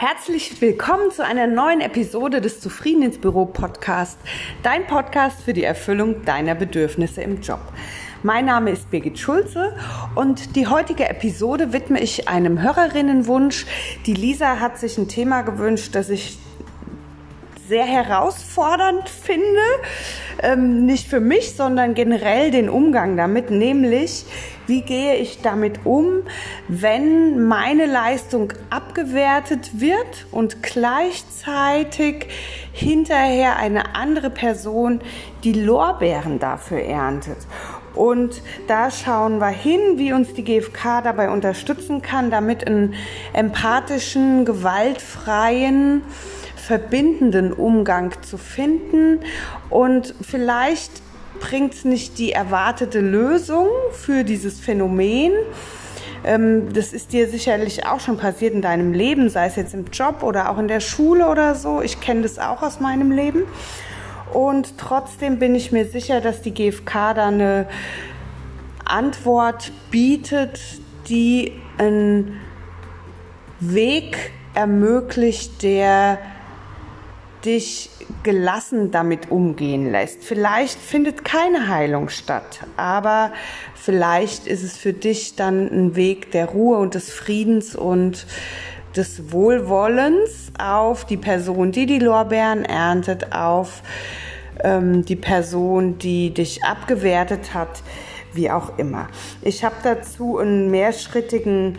Herzlich willkommen zu einer neuen Episode des Zufrieden ins Büro Podcast, dein Podcast für die Erfüllung deiner Bedürfnisse im Job. Mein Name ist Birgit Schulze und die heutige Episode widme ich einem Hörerinnenwunsch. Die Lisa hat sich ein Thema gewünscht, das ich sehr herausfordernd finde. Ähm, nicht für mich, sondern generell den Umgang damit, nämlich wie gehe ich damit um, wenn meine Leistung abgewertet wird und gleichzeitig hinterher eine andere Person die Lorbeeren dafür erntet. Und da schauen wir hin, wie uns die GfK dabei unterstützen kann, damit einen empathischen, gewaltfreien, verbindenden Umgang zu finden und vielleicht bringt es nicht die erwartete Lösung für dieses Phänomen. Ähm, das ist dir sicherlich auch schon passiert in deinem Leben, sei es jetzt im Job oder auch in der Schule oder so. Ich kenne das auch aus meinem Leben. Und trotzdem bin ich mir sicher, dass die GfK da eine Antwort bietet, die einen Weg ermöglicht, der dich gelassen damit umgehen lässt. Vielleicht findet keine Heilung statt, aber vielleicht ist es für dich dann ein Weg der Ruhe und des Friedens und des Wohlwollens auf die Person, die die Lorbeeren erntet, auf ähm, die Person, die dich abgewertet hat, wie auch immer. Ich habe dazu einen mehrschrittigen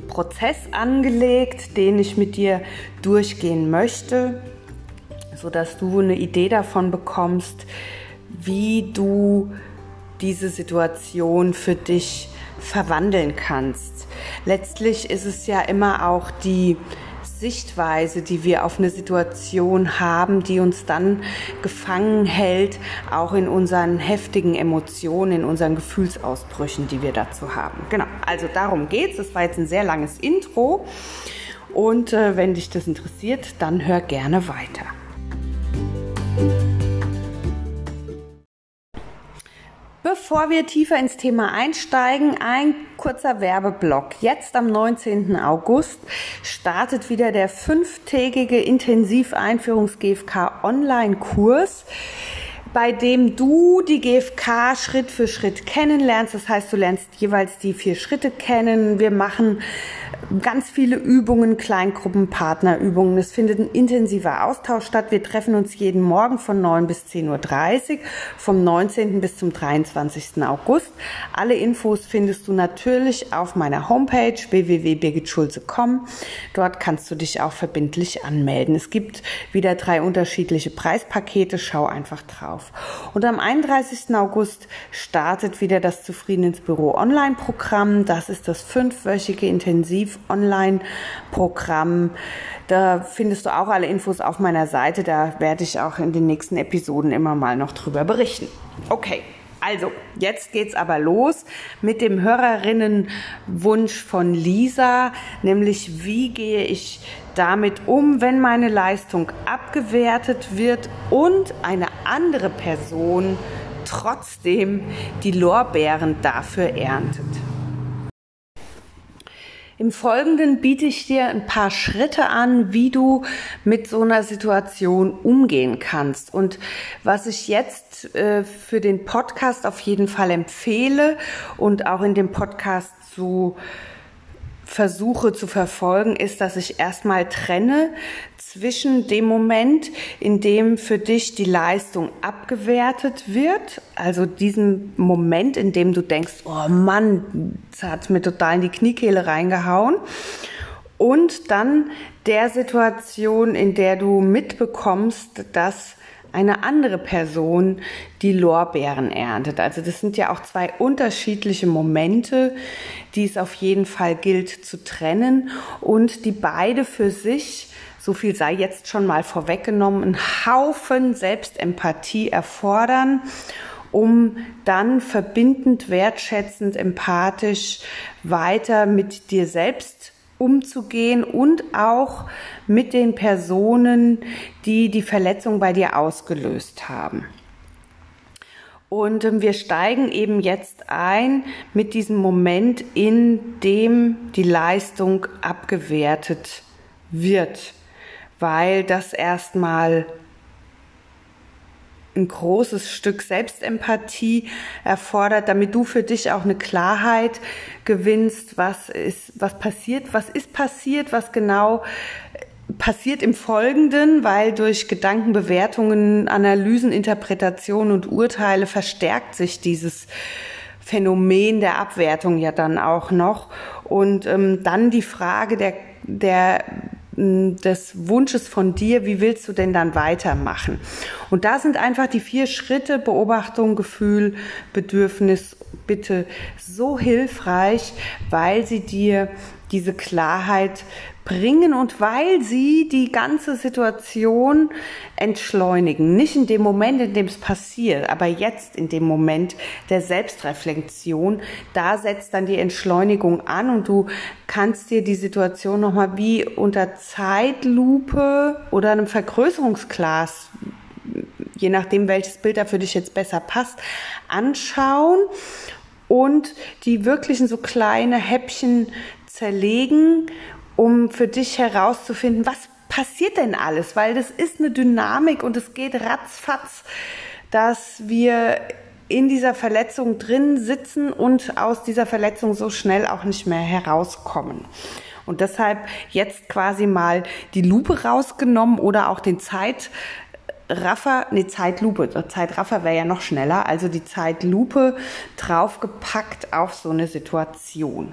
Prozess angelegt, den ich mit dir durchgehen möchte, sodass du eine Idee davon bekommst, wie du diese Situation für dich verwandeln kannst. Letztlich ist es ja immer auch die Sichtweise, die wir auf eine Situation haben, die uns dann gefangen hält, auch in unseren heftigen Emotionen, in unseren Gefühlsausbrüchen, die wir dazu haben. Genau, also darum geht's. Das war jetzt ein sehr langes Intro. Und äh, wenn dich das interessiert, dann hör gerne weiter. Bevor wir tiefer ins Thema einsteigen, ein kurzer Werbeblock. Jetzt am 19. August startet wieder der fünftägige Intensiveinführungs-GFK Online-Kurs bei dem du die GfK Schritt für Schritt kennenlernst. Das heißt, du lernst jeweils die vier Schritte kennen. Wir machen ganz viele Übungen, Kleingruppen, Partnerübungen. Es findet ein intensiver Austausch statt. Wir treffen uns jeden Morgen von 9 bis 10.30 Uhr, vom 19. bis zum 23. August. Alle Infos findest du natürlich auf meiner Homepage www.birgitschulze.com. Dort kannst du dich auch verbindlich anmelden. Es gibt wieder drei unterschiedliche Preispakete. Schau einfach drauf. Und am 31. August startet wieder das Zufrieden ins Büro Online-Programm. Das ist das fünfwöchige Intensiv Online-Programm. Da findest du auch alle Infos auf meiner Seite. Da werde ich auch in den nächsten Episoden immer mal noch drüber berichten. Okay. Also, jetzt geht's aber los mit dem Hörerinnenwunsch von Lisa, nämlich wie gehe ich damit um, wenn meine Leistung abgewertet wird und eine andere Person trotzdem die Lorbeeren dafür erntet. Im Folgenden biete ich dir ein paar Schritte an, wie du mit so einer Situation umgehen kannst. Und was ich jetzt äh, für den Podcast auf jeden Fall empfehle und auch in dem Podcast zu versuche zu verfolgen, ist, dass ich erstmal trenne zwischen dem Moment, in dem für dich die Leistung abgewertet wird, also diesem Moment, in dem du denkst, oh Mann, das hat mir total in die Kniekehle reingehauen, und dann der Situation, in der du mitbekommst, dass eine andere Person die Lorbeeren erntet. Also das sind ja auch zwei unterschiedliche Momente, die es auf jeden Fall gilt zu trennen und die beide für sich so viel sei jetzt schon mal vorweggenommen, einen Haufen Selbstempathie erfordern, um dann verbindend, wertschätzend, empathisch weiter mit dir selbst umzugehen und auch mit den Personen, die die Verletzung bei dir ausgelöst haben. Und ähm, wir steigen eben jetzt ein mit diesem Moment, in dem die Leistung abgewertet wird, weil das erstmal ein großes Stück Selbstempathie erfordert, damit du für dich auch eine Klarheit gewinnst, was ist, was passiert, was ist passiert, was genau passiert im Folgenden, weil durch Gedankenbewertungen, Analysen, Interpretationen und Urteile verstärkt sich dieses Phänomen der Abwertung ja dann auch noch. Und ähm, dann die Frage der, der des Wunsches von dir, wie willst du denn dann weitermachen? Und da sind einfach die vier Schritte Beobachtung, Gefühl, Bedürfnis, Bitte so hilfreich, weil sie dir diese Klarheit bringen und weil sie die ganze Situation entschleunigen. Nicht in dem Moment, in dem es passiert, aber jetzt in dem Moment der Selbstreflexion. Da setzt dann die Entschleunigung an und du kannst dir die Situation nochmal wie unter Zeitlupe oder einem Vergrößerungsglas je nachdem, welches Bild da für dich jetzt besser passt, anschauen und die wirklichen so kleine Häppchen zerlegen um für dich herauszufinden, was passiert denn alles? Weil das ist eine Dynamik und es geht ratzfatz, dass wir in dieser Verletzung drin sitzen und aus dieser Verletzung so schnell auch nicht mehr herauskommen. Und deshalb jetzt quasi mal die Lupe rausgenommen oder auch den Zeitraffer, nee, Zeitlupe, Zeitraffer wäre ja noch schneller, also die Zeitlupe draufgepackt auf so eine Situation.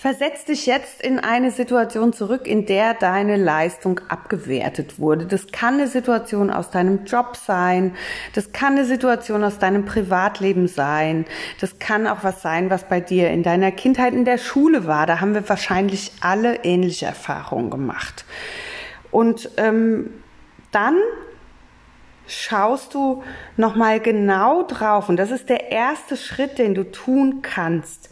Versetz dich jetzt in eine Situation zurück, in der deine Leistung abgewertet wurde. Das kann eine Situation aus deinem Job sein, das kann eine Situation aus deinem Privatleben sein, das kann auch was sein, was bei dir in deiner Kindheit in der Schule war. Da haben wir wahrscheinlich alle ähnliche Erfahrungen gemacht. Und ähm, dann schaust du nochmal genau drauf und das ist der erste Schritt, den du tun kannst.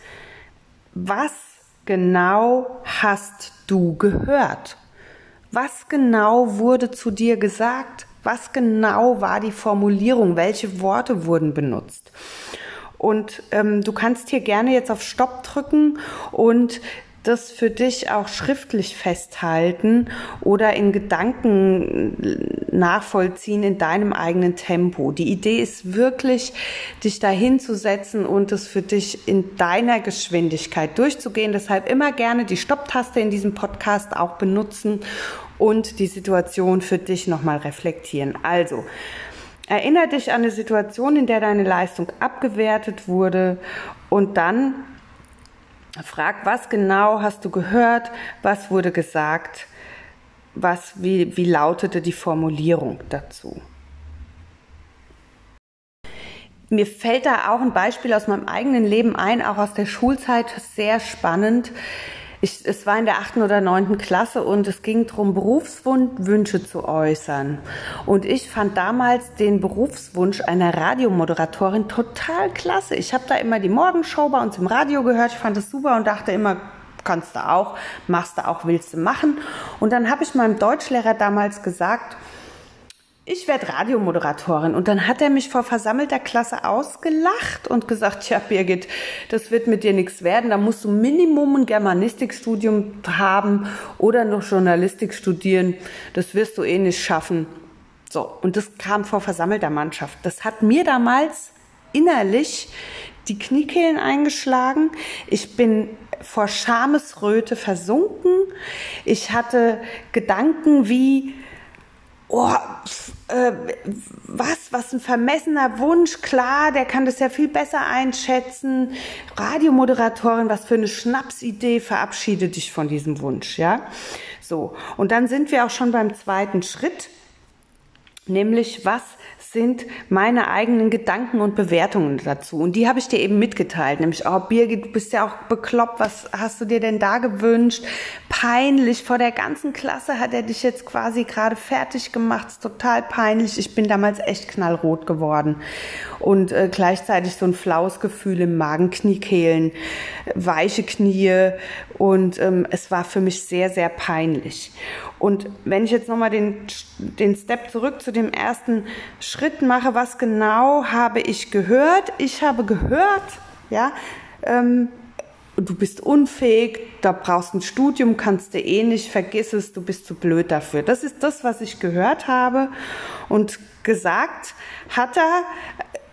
Was genau hast du gehört? Was genau wurde zu dir gesagt? Was genau war die Formulierung? Welche Worte wurden benutzt? Und ähm, du kannst hier gerne jetzt auf Stopp drücken und das für dich auch schriftlich festhalten oder in Gedanken nachvollziehen in deinem eigenen Tempo. Die Idee ist wirklich, dich dahin zu setzen und es für dich in deiner Geschwindigkeit durchzugehen. Deshalb immer gerne die Stopptaste in diesem Podcast auch benutzen und die Situation für dich nochmal reflektieren. Also, Erinnere dich an eine Situation, in der deine Leistung abgewertet wurde und dann Frag, was genau hast du gehört, was wurde gesagt, was, wie, wie lautete die Formulierung dazu. Mir fällt da auch ein Beispiel aus meinem eigenen Leben ein, auch aus der Schulzeit, sehr spannend ich, es war in der achten oder neunten Klasse und es ging darum, Berufswünsche zu äußern. Und ich fand damals den Berufswunsch einer Radiomoderatorin total klasse. Ich habe da immer die Morgenshow bei uns im Radio gehört. Ich fand es super und dachte immer, kannst du auch, machst du auch, willst du machen. Und dann habe ich meinem Deutschlehrer damals gesagt, ich werde Radiomoderatorin. Und dann hat er mich vor versammelter Klasse ausgelacht und gesagt, ja, Birgit, das wird mit dir nichts werden. Da musst du Minimum ein Germanistikstudium haben oder noch Journalistik studieren. Das wirst du eh nicht schaffen. So. Und das kam vor versammelter Mannschaft. Das hat mir damals innerlich die Kniekehlen eingeschlagen. Ich bin vor Schamesröte versunken. Ich hatte Gedanken wie, oh, äh, was, was ein vermessener Wunsch, klar, der kann das ja viel besser einschätzen. Radiomoderatorin, was für eine Schnapsidee, verabschiede dich von diesem Wunsch, ja. So. Und dann sind wir auch schon beim zweiten Schritt, nämlich was sind meine eigenen Gedanken und Bewertungen dazu. Und die habe ich dir eben mitgeteilt. Nämlich, oh Birgit, du bist ja auch bekloppt. Was hast du dir denn da gewünscht? Peinlich. Vor der ganzen Klasse hat er dich jetzt quasi gerade fertig gemacht. Ist total peinlich. Ich bin damals echt knallrot geworden. Und äh, gleichzeitig so ein flaues Gefühl im Magen, Kniekehlen, weiche Knie. Und ähm, es war für mich sehr, sehr peinlich. Und wenn ich jetzt nochmal den, den Step zurück zu dem ersten Schritt mache, was genau habe ich gehört? Ich habe gehört, ja, ähm, du bist unfähig, da brauchst ein Studium, kannst du eh nicht, vergiss es, du bist zu blöd dafür. Das ist das, was ich gehört habe und gesagt hat er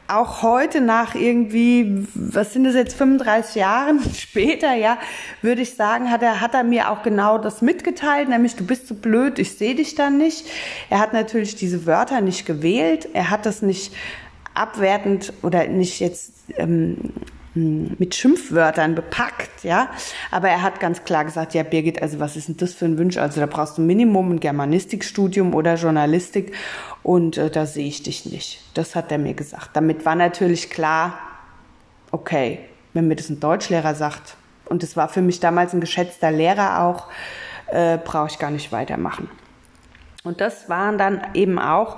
auch heute nach irgendwie, was sind das jetzt, 35 Jahren später, ja, würde ich sagen, hat er, hat er mir auch genau das mitgeteilt, nämlich du bist zu blöd, ich sehe dich dann nicht. Er hat natürlich diese Wörter nicht gewählt, er hat das nicht abwertend oder nicht jetzt ähm, mit Schimpfwörtern bepackt, ja. Aber er hat ganz klar gesagt, ja, Birgit, also was ist denn das für ein Wunsch? Also da brauchst du Minimum ein Germanistikstudium oder Journalistik und äh, da sehe ich dich nicht. Das hat er mir gesagt. Damit war natürlich klar, okay, wenn mir das ein Deutschlehrer sagt, und das war für mich damals ein geschätzter Lehrer auch, äh, brauche ich gar nicht weitermachen. Und das waren dann eben auch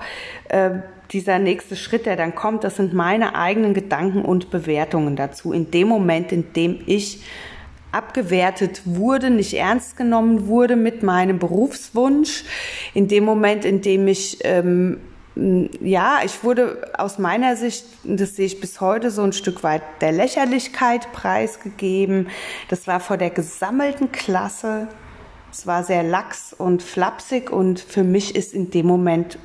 äh, dieser nächste Schritt, der dann kommt, das sind meine eigenen Gedanken und Bewertungen dazu. In dem Moment, in dem ich abgewertet wurde, nicht ernst genommen wurde mit meinem Berufswunsch. In dem Moment, in dem ich ähm, ja, ich wurde aus meiner Sicht, das sehe ich bis heute, so ein Stück weit der Lächerlichkeit preisgegeben. Das war vor der gesammelten Klasse. Es war sehr lax und flapsig und für mich ist in dem Moment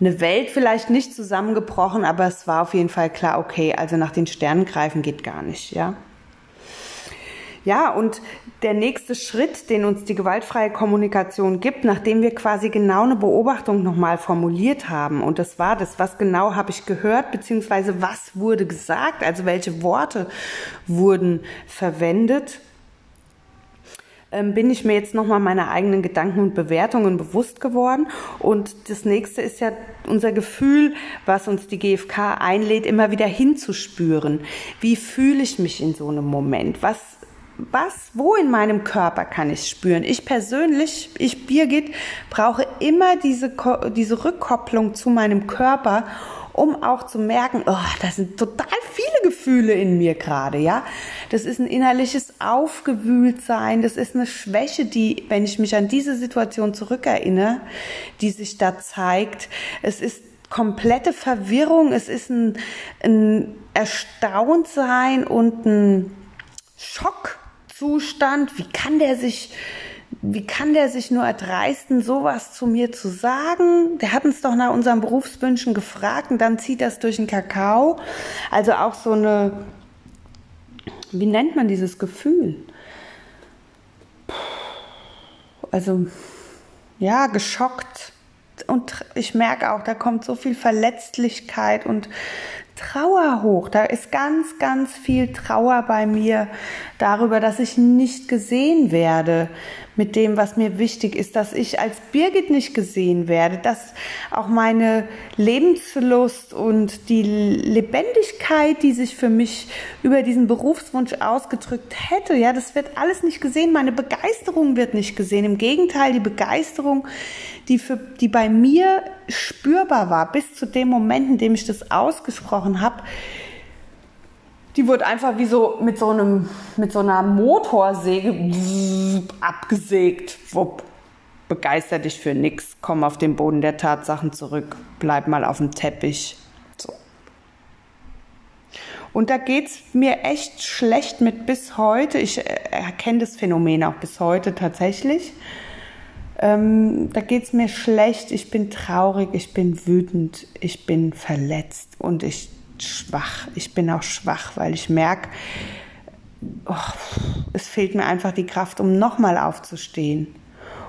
eine Welt vielleicht nicht zusammengebrochen, aber es war auf jeden Fall klar, okay, also nach den Sternen greifen geht gar nicht, ja. Ja, und der nächste Schritt, den uns die gewaltfreie Kommunikation gibt, nachdem wir quasi genau eine Beobachtung nochmal formuliert haben, und das war das, was genau habe ich gehört, beziehungsweise was wurde gesagt, also welche Worte wurden verwendet, ähm, bin ich mir jetzt nochmal meine eigenen Gedanken und Bewertungen bewusst geworden. Und das nächste ist ja unser Gefühl, was uns die GfK einlädt, immer wieder hinzuspüren. Wie fühle ich mich in so einem Moment? Was was, wo in meinem Körper kann ich spüren? Ich persönlich, ich Birgit, brauche immer diese, diese Rückkopplung zu meinem Körper, um auch zu merken, oh, das sind total viele Gefühle in mir gerade, ja. Das ist ein innerliches Aufgewühltsein, das ist eine Schwäche, die, wenn ich mich an diese Situation zurückerinnere, die sich da zeigt, es ist komplette Verwirrung, es ist ein, ein Erstauntsein und ein Schock Zustand, wie kann der sich, wie kann der sich nur erdreisten, sowas zu mir zu sagen? Der hat uns doch nach unseren Berufswünschen gefragt und dann zieht das durch den Kakao. Also auch so eine, wie nennt man dieses Gefühl? Also, ja, geschockt. Und ich merke auch, da kommt so viel Verletzlichkeit und Trauer hoch. Da ist ganz, ganz viel Trauer bei mir darüber, dass ich nicht gesehen werde mit dem, was mir wichtig ist, dass ich als Birgit nicht gesehen werde, dass auch meine Lebenslust und die Lebendigkeit, die sich für mich über diesen Berufswunsch ausgedrückt hätte, ja, das wird alles nicht gesehen. Meine Begeisterung wird nicht gesehen. Im Gegenteil, die Begeisterung, die für, die bei mir spürbar war, bis zu dem Moment, in dem ich das ausgesprochen habe, die wurde einfach wie so mit so einem, mit so einer Motorsäge abgesägt. Wupp. Begeister dich für nix, komm auf den Boden der Tatsachen zurück, bleib mal auf dem Teppich. So. Und da geht's mir echt schlecht mit bis heute. Ich erkenne das Phänomen auch bis heute tatsächlich. Ähm, da geht's mir schlecht, ich bin traurig, ich bin wütend, ich bin verletzt und ich schwach. Ich bin auch schwach, weil ich merke, oh, es fehlt mir einfach die Kraft, um nochmal aufzustehen,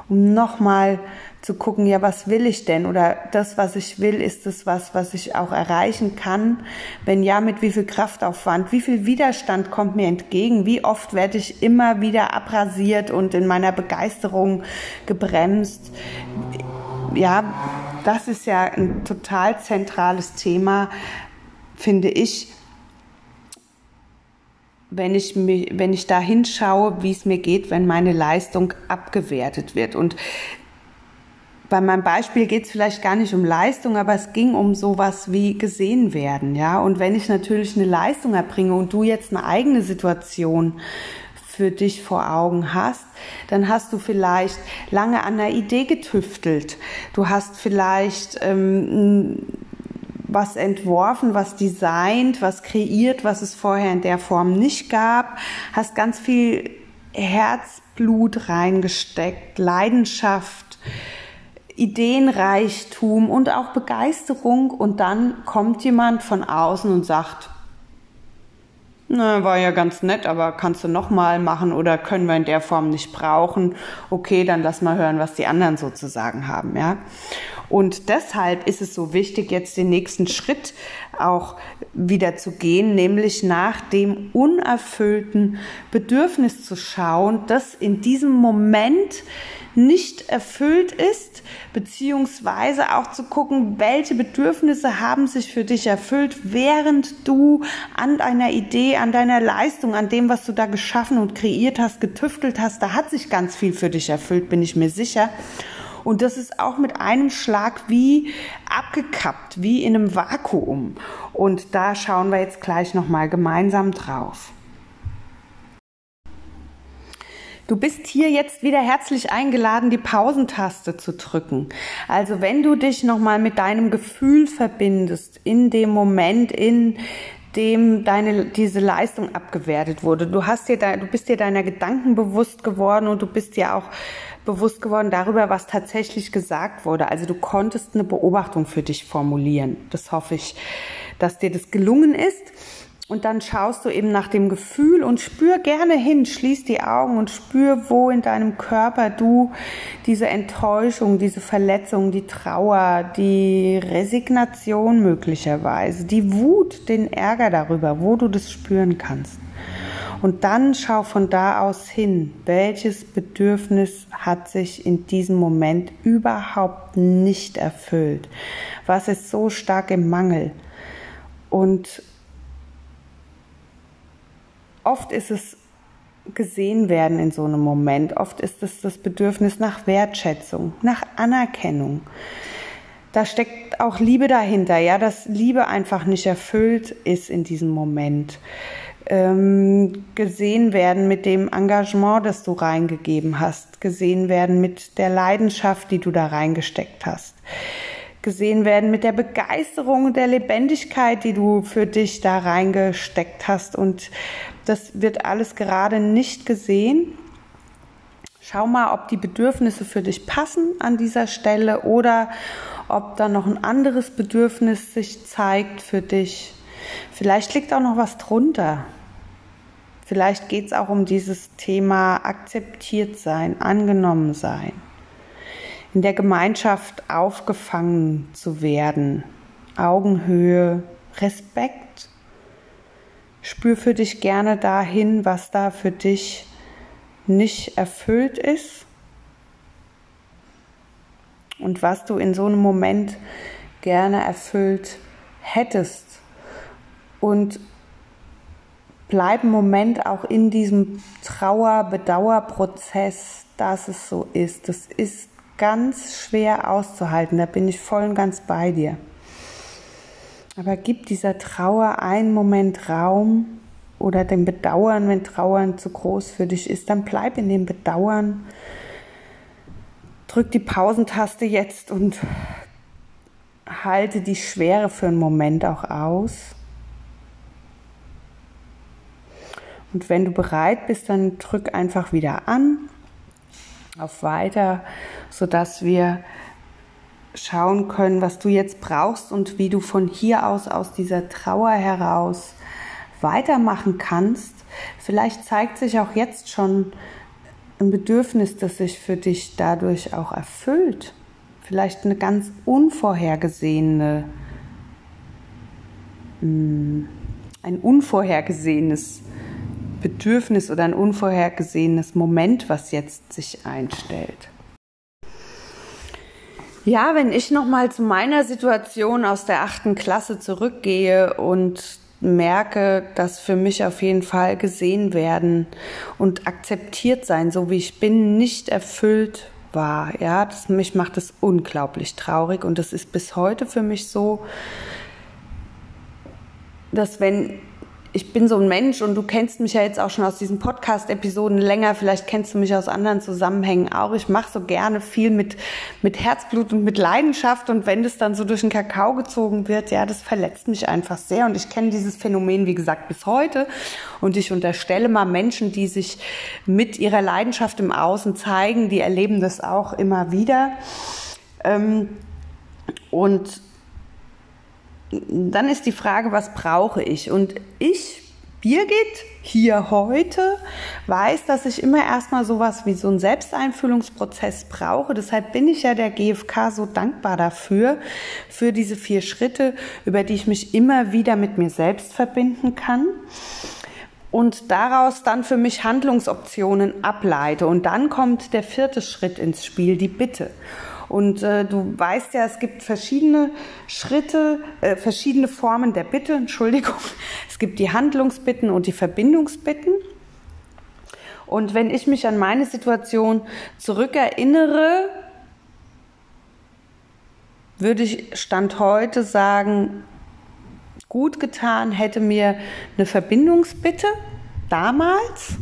um nochmal zu gucken, ja, was will ich denn? Oder das, was ich will, ist das was, was ich auch erreichen kann? Wenn ja, mit wie viel Kraftaufwand? Wie viel Widerstand kommt mir entgegen? Wie oft werde ich immer wieder abrasiert und in meiner Begeisterung gebremst? Ja, das ist ja ein total zentrales Thema, finde ich, wenn ich, wenn ich da hinschaue, wie es mir geht, wenn meine Leistung abgewertet wird. Und bei meinem Beispiel geht es vielleicht gar nicht um Leistung, aber es ging um sowas wie gesehen werden, ja. Und wenn ich natürlich eine Leistung erbringe und du jetzt eine eigene Situation für dich vor Augen hast, dann hast du vielleicht lange an einer Idee getüftelt. Du hast vielleicht ähm, was entworfen, was designt, was kreiert, was es vorher in der Form nicht gab, hast ganz viel Herzblut reingesteckt, Leidenschaft, Ideenreichtum und auch Begeisterung und dann kommt jemand von außen und sagt, na, war ja ganz nett, aber kannst du nochmal machen oder können wir in der Form nicht brauchen? Okay, dann lass mal hören, was die anderen sozusagen haben, ja. Und deshalb ist es so wichtig, jetzt den nächsten Schritt auch wieder zu gehen, nämlich nach dem unerfüllten Bedürfnis zu schauen, das in diesem Moment nicht erfüllt ist, beziehungsweise auch zu gucken, welche Bedürfnisse haben sich für dich erfüllt, während du an deiner Idee, an deiner Leistung, an dem, was du da geschaffen und kreiert hast, getüftelt hast, da hat sich ganz viel für dich erfüllt, bin ich mir sicher. Und das ist auch mit einem Schlag wie abgekappt, wie in einem Vakuum. Und da schauen wir jetzt gleich nochmal gemeinsam drauf. Du bist hier jetzt wieder herzlich eingeladen, die Pausentaste zu drücken. Also wenn du dich nochmal mit deinem Gefühl verbindest, in dem Moment, in dem deine, diese Leistung abgewertet wurde. Du hast dir da, du bist dir deiner Gedanken bewusst geworden und du bist dir auch bewusst geworden darüber, was tatsächlich gesagt wurde. Also du konntest eine Beobachtung für dich formulieren. Das hoffe ich, dass dir das gelungen ist. Und dann schaust du eben nach dem Gefühl und spür gerne hin, schließ die Augen und spür, wo in deinem Körper du diese Enttäuschung, diese Verletzung, die Trauer, die Resignation möglicherweise, die Wut, den Ärger darüber, wo du das spüren kannst. Und dann schau von da aus hin, welches Bedürfnis hat sich in diesem Moment überhaupt nicht erfüllt. Was ist so stark im Mangel? Und oft ist es gesehen werden in so einem Moment. Oft ist es das Bedürfnis nach Wertschätzung, nach Anerkennung. Da steckt auch Liebe dahinter, ja, dass Liebe einfach nicht erfüllt ist in diesem Moment. Ähm, gesehen werden mit dem Engagement, das du reingegeben hast, gesehen werden mit der Leidenschaft, die du da reingesteckt hast gesehen werden mit der Begeisterung und der Lebendigkeit, die du für dich da reingesteckt hast. Und das wird alles gerade nicht gesehen. Schau mal, ob die Bedürfnisse für dich passen an dieser Stelle oder ob da noch ein anderes Bedürfnis sich zeigt für dich. Vielleicht liegt auch noch was drunter. Vielleicht geht es auch um dieses Thema akzeptiert sein, angenommen sein in der Gemeinschaft aufgefangen zu werden. Augenhöhe, Respekt. Spür für dich gerne dahin, was da für dich nicht erfüllt ist und was du in so einem Moment gerne erfüllt hättest. Und bleib einen Moment auch in diesem Trauer-Bedauerprozess, dass es so ist. Das ist ganz schwer auszuhalten. Da bin ich voll und ganz bei dir. Aber gib dieser Trauer einen Moment Raum oder dem Bedauern, wenn Trauern zu groß für dich ist, dann bleib in dem Bedauern. Drück die Pausentaste jetzt und halte die Schwere für einen Moment auch aus. Und wenn du bereit bist, dann drück einfach wieder an auf weiter, sodass wir schauen können, was du jetzt brauchst und wie du von hier aus, aus dieser Trauer heraus weitermachen kannst. Vielleicht zeigt sich auch jetzt schon ein Bedürfnis, das sich für dich dadurch auch erfüllt. Vielleicht eine ganz unvorhergesehene, hm, ein unvorhergesehenes Bedürfnis oder ein unvorhergesehenes Moment, was jetzt sich einstellt. Ja, wenn ich noch mal zu meiner Situation aus der achten Klasse zurückgehe und merke, dass für mich auf jeden Fall gesehen werden und akzeptiert sein, so wie ich bin, nicht erfüllt war. Ja, das, mich macht es unglaublich traurig und das ist bis heute für mich so, dass wenn ich bin so ein Mensch und du kennst mich ja jetzt auch schon aus diesen Podcast-Episoden länger. Vielleicht kennst du mich aus anderen Zusammenhängen auch. Ich mache so gerne viel mit, mit Herzblut und mit Leidenschaft. Und wenn das dann so durch den Kakao gezogen wird, ja, das verletzt mich einfach sehr. Und ich kenne dieses Phänomen, wie gesagt, bis heute. Und ich unterstelle mal Menschen, die sich mit ihrer Leidenschaft im Außen zeigen, die erleben das auch immer wieder. Ähm, und dann ist die Frage, was brauche ich? Und ich, Birgit, hier heute, weiß, dass ich immer erstmal sowas wie so einen Selbsteinfühlungsprozess brauche. Deshalb bin ich ja der GfK so dankbar dafür, für diese vier Schritte, über die ich mich immer wieder mit mir selbst verbinden kann und daraus dann für mich Handlungsoptionen ableite. Und dann kommt der vierte Schritt ins Spiel, die Bitte. Und äh, du weißt ja, es gibt verschiedene Schritte, äh, verschiedene Formen der Bitte, Entschuldigung. Es gibt die Handlungsbitten und die Verbindungsbitten. Und wenn ich mich an meine Situation zurückerinnere, würde ich Stand heute sagen, gut getan hätte mir eine Verbindungsbitte damals.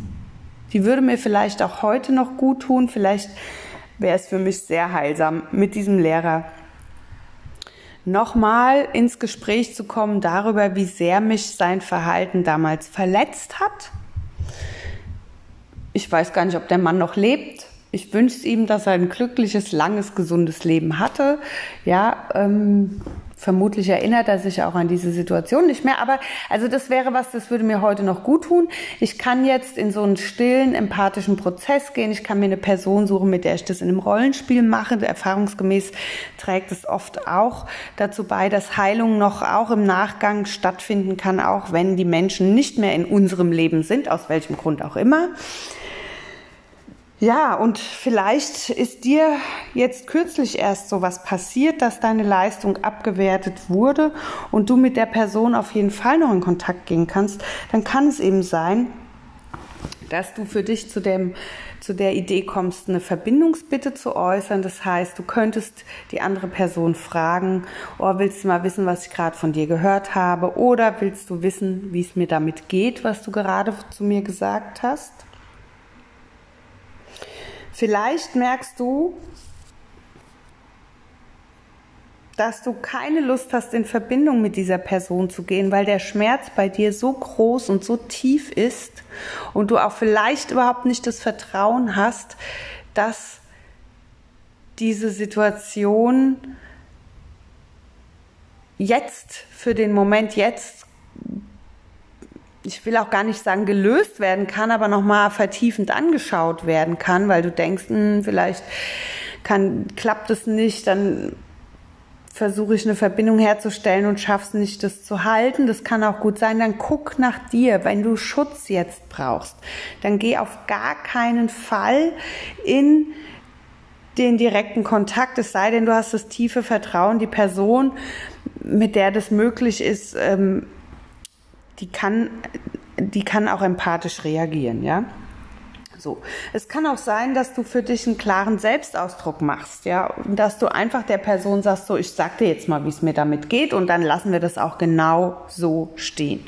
Die würde mir vielleicht auch heute noch gut tun. Vielleicht wäre es für mich sehr heilsam, mit diesem Lehrer nochmal ins Gespräch zu kommen darüber, wie sehr mich sein Verhalten damals verletzt hat. Ich weiß gar nicht, ob der Mann noch lebt. Ich wünsche ihm, dass er ein glückliches, langes, gesundes Leben hatte. Ja, ähm, Vermutlich erinnert er sich auch an diese Situation nicht mehr. Aber also das wäre was, das würde mir heute noch gut tun. Ich kann jetzt in so einen stillen, empathischen Prozess gehen. Ich kann mir eine Person suchen, mit der ich das in einem Rollenspiel mache. Erfahrungsgemäß trägt es oft auch dazu bei, dass Heilung noch auch im Nachgang stattfinden kann, auch wenn die Menschen nicht mehr in unserem Leben sind, aus welchem Grund auch immer. Ja, und vielleicht ist dir jetzt kürzlich erst so was passiert, dass deine Leistung abgewertet wurde und du mit der Person auf jeden Fall noch in Kontakt gehen kannst, dann kann es eben sein, dass du für dich zu dem zu der Idee kommst, eine Verbindungsbitte zu äußern. Das heißt, du könntest die andere Person fragen, oh, willst du mal wissen, was ich gerade von dir gehört habe? Oder willst du wissen, wie es mir damit geht, was du gerade zu mir gesagt hast? Vielleicht merkst du, dass du keine Lust hast, in Verbindung mit dieser Person zu gehen, weil der Schmerz bei dir so groß und so tief ist und du auch vielleicht überhaupt nicht das Vertrauen hast, dass diese Situation jetzt, für den Moment jetzt ich will auch gar nicht sagen gelöst werden kann, aber nochmal vertiefend angeschaut werden kann, weil du denkst, hm, vielleicht kann, klappt es nicht, dann versuche ich eine Verbindung herzustellen und schaff's nicht, das zu halten. Das kann auch gut sein. Dann guck nach dir. Wenn du Schutz jetzt brauchst, dann geh auf gar keinen Fall in den direkten Kontakt, es sei denn, du hast das tiefe Vertrauen, die Person, mit der das möglich ist, ähm, die kann, die kann auch empathisch reagieren, ja. So. Es kann auch sein, dass du für dich einen klaren Selbstausdruck machst, ja, und dass du einfach der Person sagst, so, ich sag dir jetzt mal, wie es mir damit geht, und dann lassen wir das auch genau so stehen.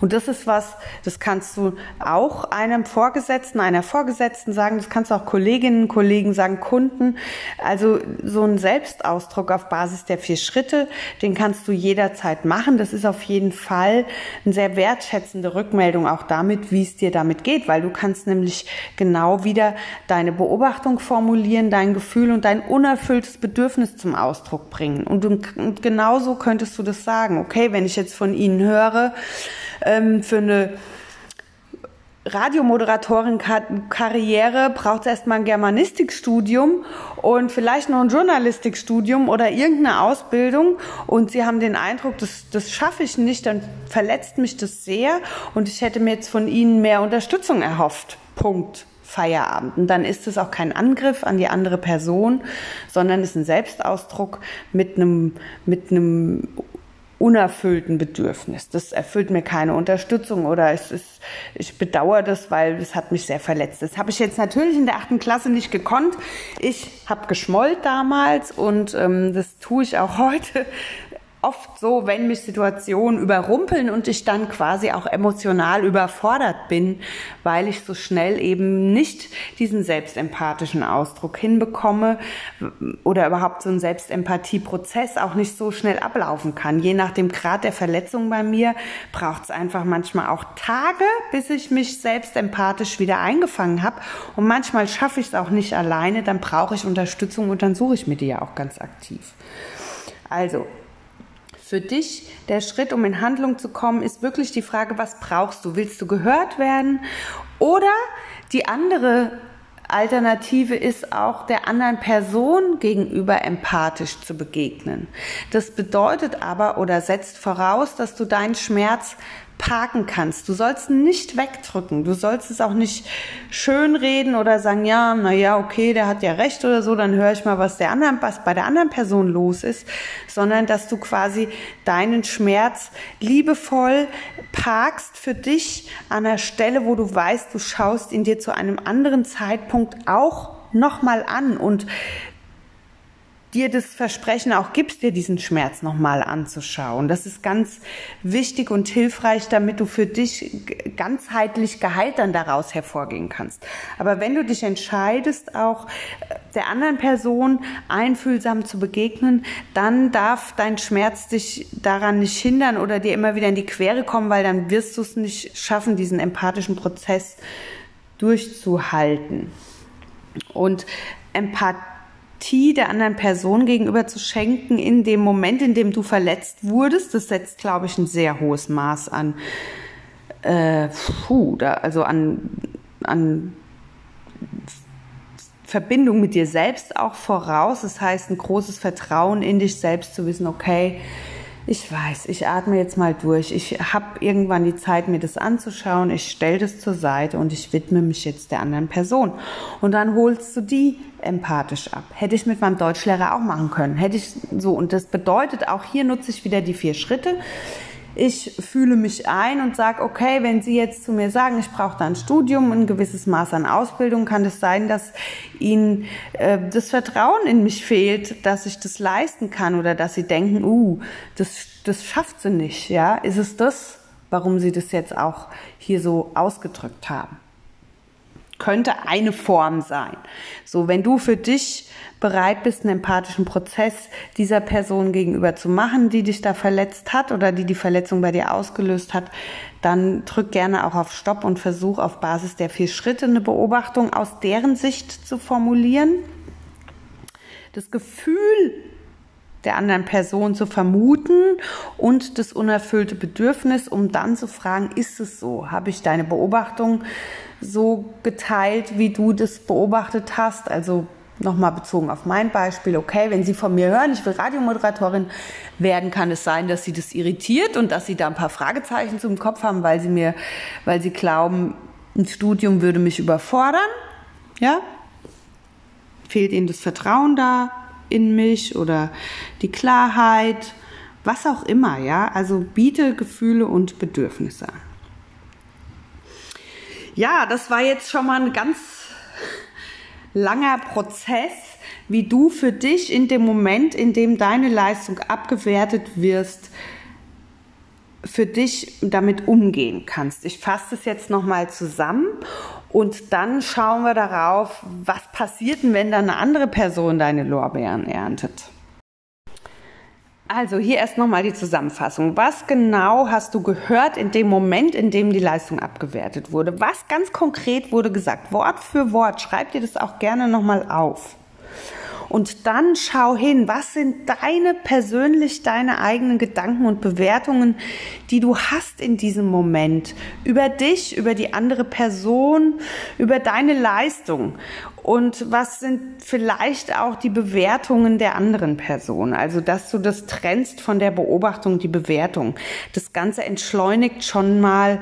Und das ist was, das kannst du auch einem Vorgesetzten, einer Vorgesetzten sagen, das kannst du auch Kolleginnen, Kollegen sagen, Kunden. Also so ein Selbstausdruck auf Basis der vier Schritte, den kannst du jederzeit machen. Das ist auf jeden Fall eine sehr wertschätzende Rückmeldung auch damit, wie es dir damit geht, weil du kannst nämlich genau wieder deine Beobachtung formulieren, dein Gefühl und dein unerfülltes Bedürfnis zum Ausdruck bringen. Und, und genauso könntest du das sagen. Okay, wenn ich jetzt von Ihnen höre, ähm, für eine Radiomoderatorin-Karriere braucht es erstmal ein Germanistikstudium und vielleicht noch ein Journalistikstudium oder irgendeine Ausbildung und Sie haben den Eindruck, das, das schaffe ich nicht, dann verletzt mich das sehr und ich hätte mir jetzt von Ihnen mehr Unterstützung erhofft. Punkt. Feierabend. Und dann ist es auch kein Angriff an die andere Person, sondern ist ein Selbstausdruck mit einem, mit einem unerfüllten Bedürfnis. Das erfüllt mir keine Unterstützung oder es ist, ich bedauere das, weil es hat mich sehr verletzt. Das habe ich jetzt natürlich in der achten Klasse nicht gekonnt. Ich habe geschmollt damals und ähm, das tue ich auch heute oft so, wenn mich Situationen überrumpeln und ich dann quasi auch emotional überfordert bin, weil ich so schnell eben nicht diesen selbstempathischen Ausdruck hinbekomme oder überhaupt so ein Selbstempathieprozess auch nicht so schnell ablaufen kann. Je nach dem Grad der Verletzung bei mir braucht es einfach manchmal auch Tage, bis ich mich selbstempathisch wieder eingefangen habe. Und manchmal schaffe ich es auch nicht alleine, dann brauche ich Unterstützung und dann suche ich mir die ja auch ganz aktiv. Also, für dich der Schritt, um in Handlung zu kommen, ist wirklich die Frage, was brauchst du? Willst du gehört werden? Oder die andere Alternative ist auch der anderen Person gegenüber empathisch zu begegnen. Das bedeutet aber oder setzt voraus, dass du deinen Schmerz parken kannst. Du sollst nicht wegdrücken. Du sollst es auch nicht schönreden oder sagen, ja, na ja, okay, der hat ja recht oder so, dann höre ich mal, was der anderen, was bei der anderen Person los ist, sondern dass du quasi deinen Schmerz liebevoll parkst für dich an der Stelle, wo du weißt, du schaust ihn dir zu einem anderen Zeitpunkt auch nochmal an und dir das Versprechen auch gibst, dir diesen Schmerz nochmal anzuschauen. Das ist ganz wichtig und hilfreich, damit du für dich ganzheitlich geheilt dann daraus hervorgehen kannst. Aber wenn du dich entscheidest, auch äh, der anderen Person einfühlsam zu begegnen, dann darf dein Schmerz dich daran nicht hindern oder dir immer wieder in die Quere kommen, weil dann wirst du es nicht schaffen, diesen empathischen Prozess durchzuhalten. Und Empathie Empathie der anderen Person gegenüber zu schenken in dem Moment, in dem du verletzt wurdest, das setzt, glaube ich, ein sehr hohes Maß an, äh, puh, da, also an, an Verbindung mit dir selbst auch voraus. Das heißt, ein großes Vertrauen in dich selbst zu wissen, okay, ich weiß, ich atme jetzt mal durch. Ich habe irgendwann die Zeit, mir das anzuschauen. Ich stelle das zur Seite und ich widme mich jetzt der anderen Person. Und dann holst du die empathisch ab. Hätte ich mit meinem Deutschlehrer auch machen können. Hätte ich so. Und das bedeutet, auch hier nutze ich wieder die vier Schritte ich fühle mich ein und sage, okay, wenn Sie jetzt zu mir sagen, ich brauche da ein Studium, ein gewisses Maß an Ausbildung, kann es sein, dass Ihnen äh, das Vertrauen in mich fehlt, dass ich das leisten kann oder dass Sie denken, uh, das, das schafft sie nicht. Ja, ist es das, warum Sie das jetzt auch hier so ausgedrückt haben? Könnte eine Form sein. So, wenn du für dich bereit bist, einen empathischen Prozess dieser Person gegenüber zu machen, die dich da verletzt hat oder die die Verletzung bei dir ausgelöst hat, dann drück gerne auch auf Stopp und versuch auf Basis der vier Schritte eine Beobachtung aus deren Sicht zu formulieren. Das Gefühl der anderen Person zu vermuten und das unerfüllte Bedürfnis, um dann zu fragen, ist es so? Habe ich deine Beobachtung so geteilt, wie du das beobachtet hast? Also Nochmal bezogen auf mein Beispiel, okay, wenn Sie von mir hören, ich will Radiomoderatorin werden, kann es sein, dass Sie das irritiert und dass Sie da ein paar Fragezeichen zum Kopf haben, weil Sie mir, weil Sie glauben, ein Studium würde mich überfordern, ja? Fehlt Ihnen das Vertrauen da in mich oder die Klarheit, was auch immer, ja? Also biete Gefühle und Bedürfnisse an. Ja, das war jetzt schon mal ein ganz langer Prozess, wie du für dich in dem Moment, in dem deine Leistung abgewertet wirst, für dich damit umgehen kannst. Ich fasse es jetzt nochmal zusammen und dann schauen wir darauf, was passiert wenn dann eine andere Person deine Lorbeeren erntet. Also hier erst nochmal die Zusammenfassung. Was genau hast du gehört in dem Moment, in dem die Leistung abgewertet wurde? Was ganz konkret wurde gesagt? Wort für Wort. Schreib dir das auch gerne nochmal auf. Und dann schau hin, was sind deine persönlich, deine eigenen Gedanken und Bewertungen, die du hast in diesem Moment über dich, über die andere Person, über deine Leistung. Und was sind vielleicht auch die Bewertungen der anderen Person? Also, dass du das trennst von der Beobachtung, die Bewertung. Das Ganze entschleunigt schon mal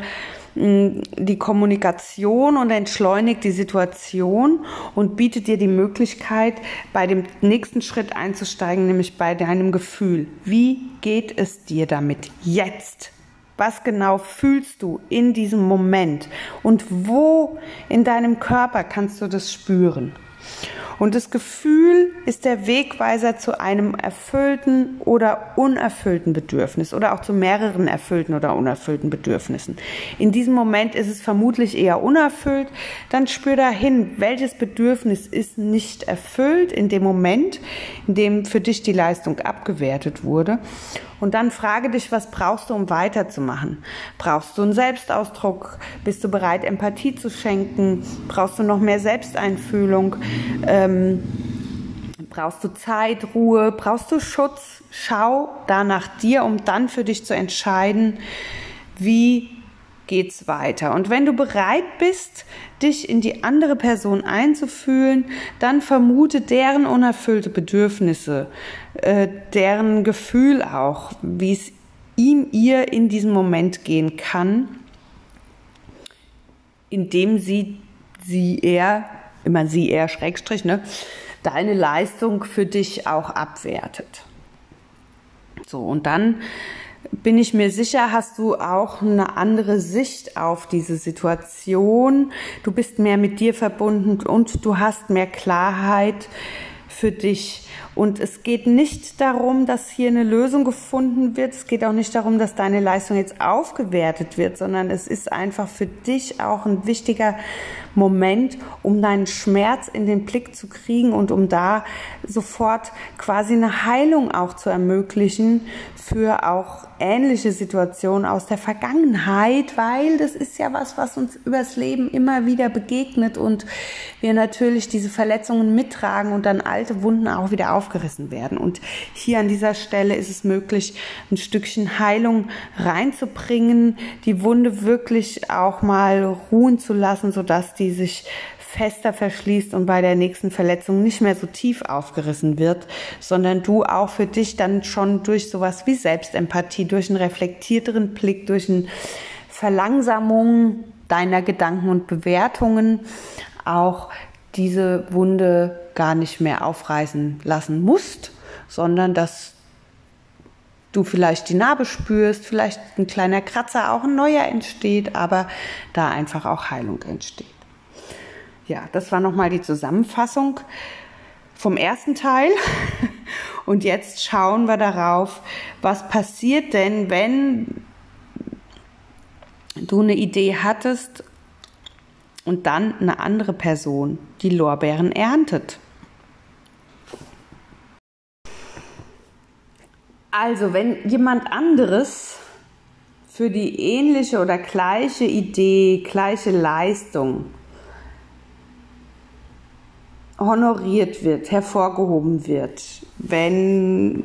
die Kommunikation und entschleunigt die Situation und bietet dir die Möglichkeit, bei dem nächsten Schritt einzusteigen, nämlich bei deinem Gefühl. Wie geht es dir damit jetzt? Was genau fühlst du in diesem Moment? Und wo in deinem Körper kannst du das spüren? Und das Gefühl ist der Wegweiser zu einem erfüllten oder unerfüllten Bedürfnis oder auch zu mehreren erfüllten oder unerfüllten Bedürfnissen. In diesem Moment ist es vermutlich eher unerfüllt. Dann spür dahin, welches Bedürfnis ist nicht erfüllt in dem Moment, in dem für dich die Leistung abgewertet wurde. Und dann frage dich, was brauchst du, um weiterzumachen? Brauchst du einen Selbstausdruck? Bist du bereit, Empathie zu schenken? Brauchst du noch mehr Selbsteinfühlung? Ähm, brauchst du Zeit, Ruhe? Brauchst du Schutz? Schau da nach dir, um dann für dich zu entscheiden, wie geht's weiter. Und wenn du bereit bist, dich in die andere Person einzufühlen, dann vermute deren unerfüllte Bedürfnisse, äh, deren Gefühl auch, wie es ihm, ihr in diesem Moment gehen kann, indem sie, sie, er, immer sie, er, Schrägstrich, ne, deine Leistung für dich auch abwertet. So, und dann bin ich mir sicher, hast du auch eine andere Sicht auf diese Situation. Du bist mehr mit dir verbunden und du hast mehr Klarheit für dich. Und es geht nicht darum, dass hier eine Lösung gefunden wird. Es geht auch nicht darum, dass deine Leistung jetzt aufgewertet wird, sondern es ist einfach für dich auch ein wichtiger Moment, um deinen Schmerz in den Blick zu kriegen und um da sofort quasi eine Heilung auch zu ermöglichen für auch ähnliche Situationen aus der Vergangenheit, weil das ist ja was, was uns übers Leben immer wieder begegnet und wir natürlich diese Verletzungen mittragen und dann alte Wunden auch wieder auf aufgerissen werden. Und hier an dieser Stelle ist es möglich, ein Stückchen Heilung reinzubringen, die Wunde wirklich auch mal ruhen zu lassen, sodass die sich fester verschließt und bei der nächsten Verletzung nicht mehr so tief aufgerissen wird, sondern du auch für dich dann schon durch sowas wie Selbstempathie, durch einen reflektierteren Blick, durch eine Verlangsamung deiner Gedanken und Bewertungen auch diese Wunde gar nicht mehr aufreißen lassen musst, sondern dass du vielleicht die Narbe spürst, vielleicht ein kleiner Kratzer, auch ein neuer entsteht, aber da einfach auch Heilung entsteht. Ja, das war nochmal die Zusammenfassung vom ersten Teil. Und jetzt schauen wir darauf, was passiert denn, wenn du eine Idee hattest und dann eine andere Person die Lorbeeren erntet. Also, wenn jemand anderes für die ähnliche oder gleiche Idee, gleiche Leistung honoriert wird, hervorgehoben wird, wenn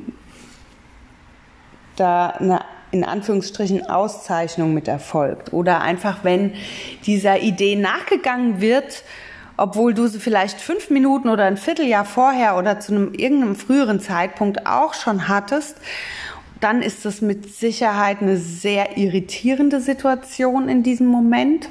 da eine in Anführungsstrichen Auszeichnung mit erfolgt oder einfach wenn dieser Idee nachgegangen wird, obwohl du sie vielleicht fünf Minuten oder ein Vierteljahr vorher oder zu einem irgendeinem früheren Zeitpunkt auch schon hattest, dann ist das mit Sicherheit eine sehr irritierende Situation in diesem Moment.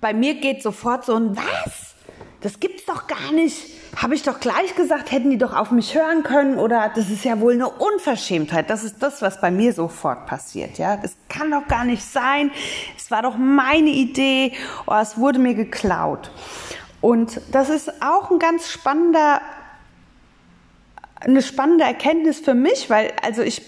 Bei mir geht sofort so ein Was? Das gibt's doch gar nicht habe ich doch gleich gesagt, hätten die doch auf mich hören können oder das ist ja wohl eine Unverschämtheit. Das ist das, was bei mir sofort passiert, ja. Das kann doch gar nicht sein. Es war doch meine Idee oh, es wurde mir geklaut. Und das ist auch ein ganz spannender, eine spannende Erkenntnis für mich, weil also ich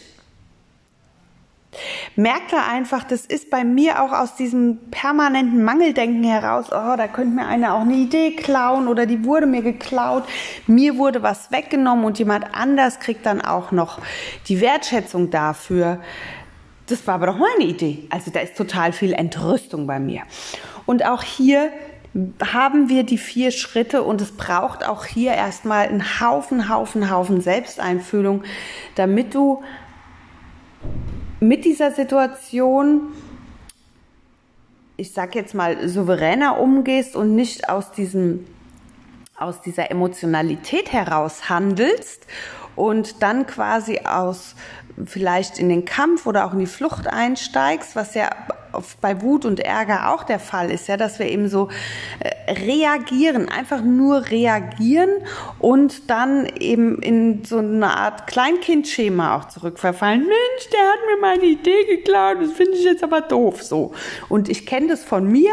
merkt er einfach, das ist bei mir auch aus diesem permanenten Mangeldenken heraus, oh, da könnte mir einer auch eine Idee klauen oder die wurde mir geklaut, mir wurde was weggenommen und jemand anders kriegt dann auch noch die Wertschätzung dafür. Das war aber doch meine Idee. Also da ist total viel Entrüstung bei mir. Und auch hier haben wir die vier Schritte und es braucht auch hier erstmal einen Haufen, Haufen, Haufen Selbsteinfühlung, damit du mit dieser Situation, ich sag jetzt mal, souveräner umgehst und nicht aus diesem aus dieser Emotionalität heraus handelst und dann quasi aus vielleicht in den Kampf oder auch in die Flucht einsteigst, was ja bei Wut und Ärger auch der Fall ist, ja, dass wir eben so reagieren, einfach nur reagieren und dann eben in so eine Art Kleinkindschema auch zurückverfallen. Mensch, der hat mir meine Idee geklaut, das finde ich jetzt aber doof so. Und ich kenne das von mir.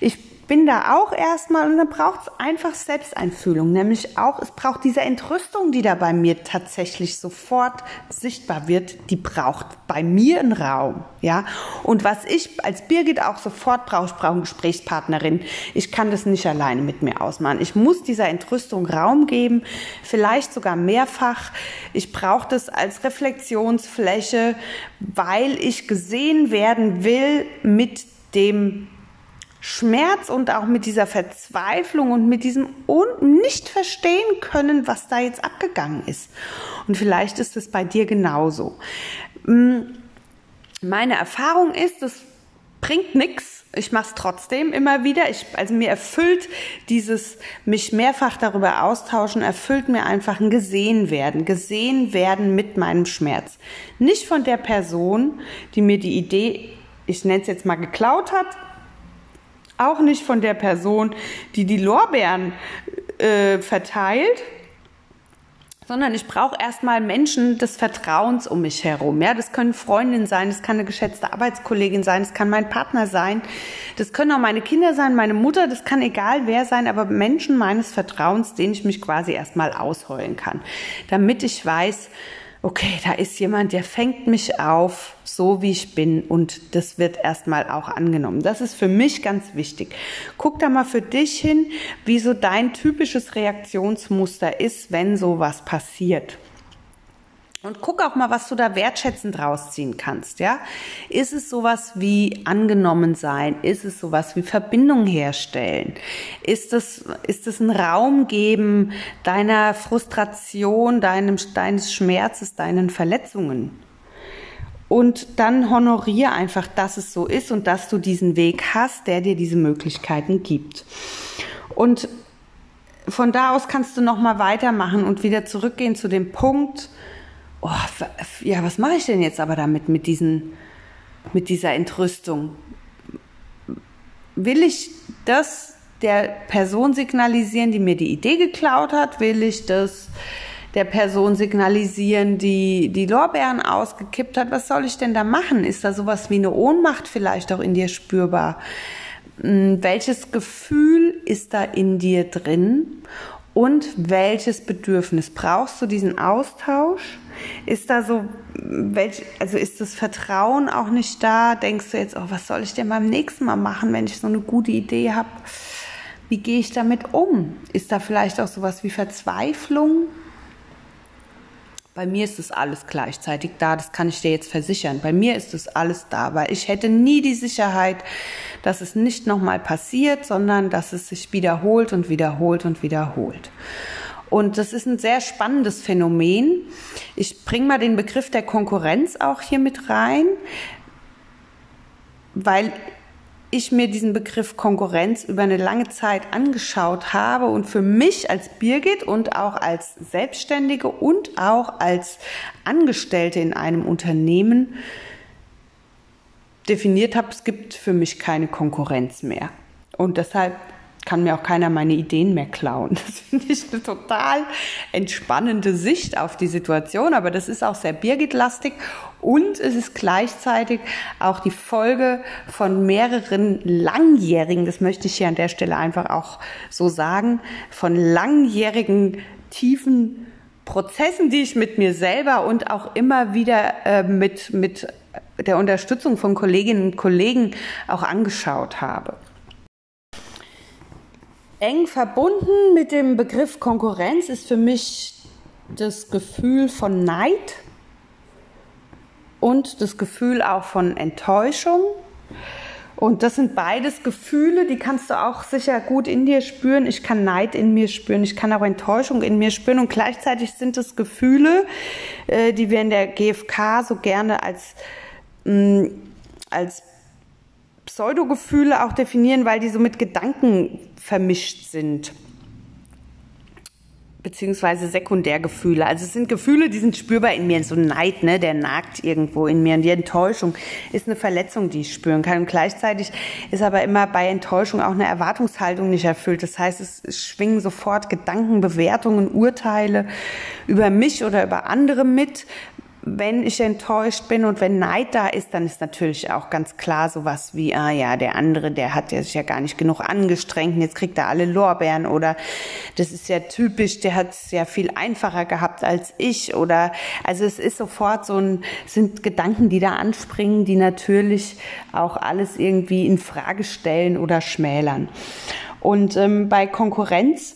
Ich bin da auch erstmal und dann braucht es einfach Selbsteinfühlung, nämlich auch, es braucht diese Entrüstung, die da bei mir tatsächlich sofort sichtbar wird, die braucht bei mir einen Raum, ja. Und was ich als Birgit auch sofort brauche, ich brauche eine Gesprächspartnerin. Ich kann das nicht alleine mit mir ausmachen. Ich muss dieser Entrüstung Raum geben, vielleicht sogar mehrfach. Ich brauche das als Reflexionsfläche, weil ich gesehen werden will mit dem Schmerz und auch mit dieser Verzweiflung und mit diesem Un nicht verstehen können, was da jetzt abgegangen ist. Und vielleicht ist es bei dir genauso. Mm, meine Erfahrung ist, es bringt nichts. Ich mache es trotzdem immer wieder. Ich, also mir erfüllt dieses mich mehrfach darüber austauschen, erfüllt mir einfach ein gesehen werden, gesehen werden mit meinem Schmerz. Nicht von der Person, die mir die Idee, ich nenne es jetzt mal geklaut hat, auch nicht von der Person, die die Lorbeeren äh, verteilt, sondern ich brauche erstmal Menschen des Vertrauens um mich herum. Ja, das können Freundinnen sein, das kann eine geschätzte Arbeitskollegin sein, das kann mein Partner sein, das können auch meine Kinder sein, meine Mutter, das kann egal wer sein, aber Menschen meines Vertrauens, denen ich mich quasi erstmal ausheulen kann, damit ich weiß, okay, da ist jemand, der fängt mich auf, so wie ich bin und das wird erstmal auch angenommen. Das ist für mich ganz wichtig. Guck da mal für dich hin, wie so dein typisches Reaktionsmuster ist, wenn sowas passiert. Und guck auch mal, was du da wertschätzend rausziehen kannst, ja? Ist es sowas wie angenommen sein? Ist es sowas wie Verbindung herstellen? Ist es, ist es ein Raum geben deiner Frustration, deinem, deines Schmerzes, deinen Verletzungen? Und dann honoriere einfach, dass es so ist und dass du diesen Weg hast, der dir diese Möglichkeiten gibt. Und von da aus kannst du nochmal weitermachen und wieder zurückgehen zu dem Punkt, oh, ja, was mache ich denn jetzt aber damit, mit, diesen, mit dieser Entrüstung? Will ich das der Person signalisieren, die mir die Idee geklaut hat? Will ich das der Person signalisieren, die die Lorbeeren ausgekippt hat? Was soll ich denn da machen? Ist da sowas wie eine Ohnmacht vielleicht auch in dir spürbar? Hm, welches Gefühl ist da in dir drin? Und welches Bedürfnis brauchst du diesen Austausch? Ist da so, welch, also ist das Vertrauen auch nicht da? Denkst du jetzt, oh, was soll ich denn beim nächsten Mal machen, wenn ich so eine gute Idee habe? Wie gehe ich damit um? Ist da vielleicht auch sowas wie Verzweiflung? Bei mir ist das alles gleichzeitig da, das kann ich dir jetzt versichern. Bei mir ist das alles da, weil ich hätte nie die Sicherheit, dass es nicht nochmal passiert, sondern dass es sich wiederholt und wiederholt und wiederholt. Und das ist ein sehr spannendes Phänomen. Ich bringe mal den Begriff der Konkurrenz auch hier mit rein, weil ich mir diesen Begriff Konkurrenz über eine lange Zeit angeschaut habe und für mich als Birgit und auch als Selbstständige und auch als Angestellte in einem Unternehmen definiert habe, es gibt für mich keine Konkurrenz mehr. Und deshalb kann mir auch keiner meine Ideen mehr klauen. Das finde ich eine total entspannende Sicht auf die Situation, aber das ist auch sehr Birgit-lastig und es ist gleichzeitig auch die Folge von mehreren langjährigen, das möchte ich hier an der Stelle einfach auch so sagen, von langjährigen tiefen Prozessen, die ich mit mir selber und auch immer wieder äh, mit, mit der Unterstützung von Kolleginnen und Kollegen auch angeschaut habe. Eng verbunden mit dem Begriff Konkurrenz ist für mich das Gefühl von Neid und das Gefühl auch von Enttäuschung. Und das sind beides Gefühle, die kannst du auch sicher gut in dir spüren. Ich kann Neid in mir spüren, ich kann auch Enttäuschung in mir spüren. Und gleichzeitig sind es Gefühle, äh, die wir in der GfK so gerne als, mm, als Pseudogefühle auch definieren, weil die so mit Gedanken vermischt sind beziehungsweise Sekundärgefühle. Also es sind Gefühle, die sind spürbar in mir. So Neid, ne, der nagt irgendwo in mir. Und die Enttäuschung ist eine Verletzung, die ich spüren kann. Und gleichzeitig ist aber immer bei Enttäuschung auch eine Erwartungshaltung nicht erfüllt. Das heißt, es, schwingen sofort Gedanken, Bewertungen, Urteile über mich oder über andere mit, wenn ich enttäuscht bin und wenn Neid da ist, dann ist natürlich auch ganz klar sowas wie, ah ja, der andere, der hat ja sich ja gar nicht genug angestrengt und jetzt kriegt er alle Lorbeeren oder das ist ja typisch, der hat es ja viel einfacher gehabt als ich oder also es ist sofort so ein, sind Gedanken, die da anspringen, die natürlich auch alles irgendwie in Frage stellen oder schmälern. Und ähm, bei Konkurrenz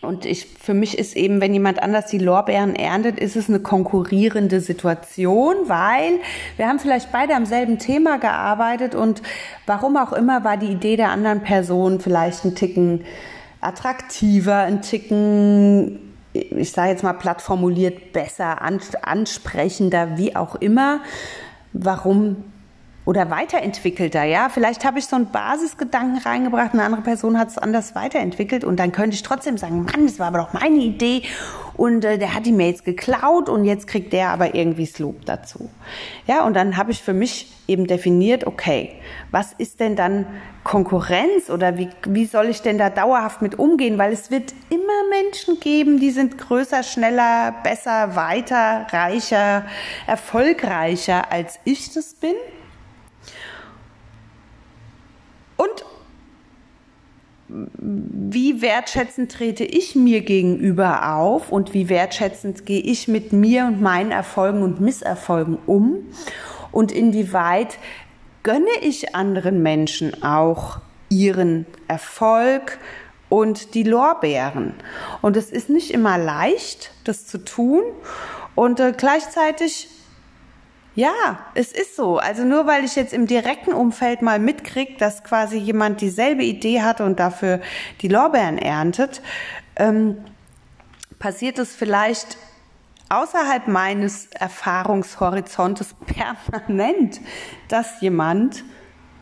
und ich, für mich ist eben, wenn jemand anders die Lorbeeren erntet, ist es eine konkurrierende Situation, weil wir haben vielleicht beide am selben Thema gearbeitet und warum auch immer war die Idee der anderen Person vielleicht ein Ticken attraktiver, ein Ticken, ich sage jetzt mal platt formuliert, besser, ansprechender, wie auch immer. Warum oder weiterentwickelter, ja. Vielleicht habe ich so einen Basisgedanken reingebracht, eine andere Person hat es anders weiterentwickelt und dann könnte ich trotzdem sagen, Mann, das war aber doch meine Idee und äh, der hat die Mails geklaut und jetzt kriegt der aber irgendwie das Lob dazu. Ja, und dann habe ich für mich eben definiert, okay, was ist denn dann Konkurrenz oder wie, wie soll ich denn da dauerhaft mit umgehen? Weil es wird immer Menschen geben, die sind größer, schneller, besser, weiter, reicher, erfolgreicher als ich das bin. Und wie wertschätzend trete ich mir gegenüber auf und wie wertschätzend gehe ich mit mir und meinen Erfolgen und Misserfolgen um und inwieweit gönne ich anderen Menschen auch ihren Erfolg und die Lorbeeren. Und es ist nicht immer leicht, das zu tun und äh, gleichzeitig ja, es ist so. Also nur weil ich jetzt im direkten Umfeld mal mitkriege, dass quasi jemand dieselbe Idee hatte und dafür die Lorbeeren erntet, ähm, passiert es vielleicht außerhalb meines Erfahrungshorizontes permanent, dass jemand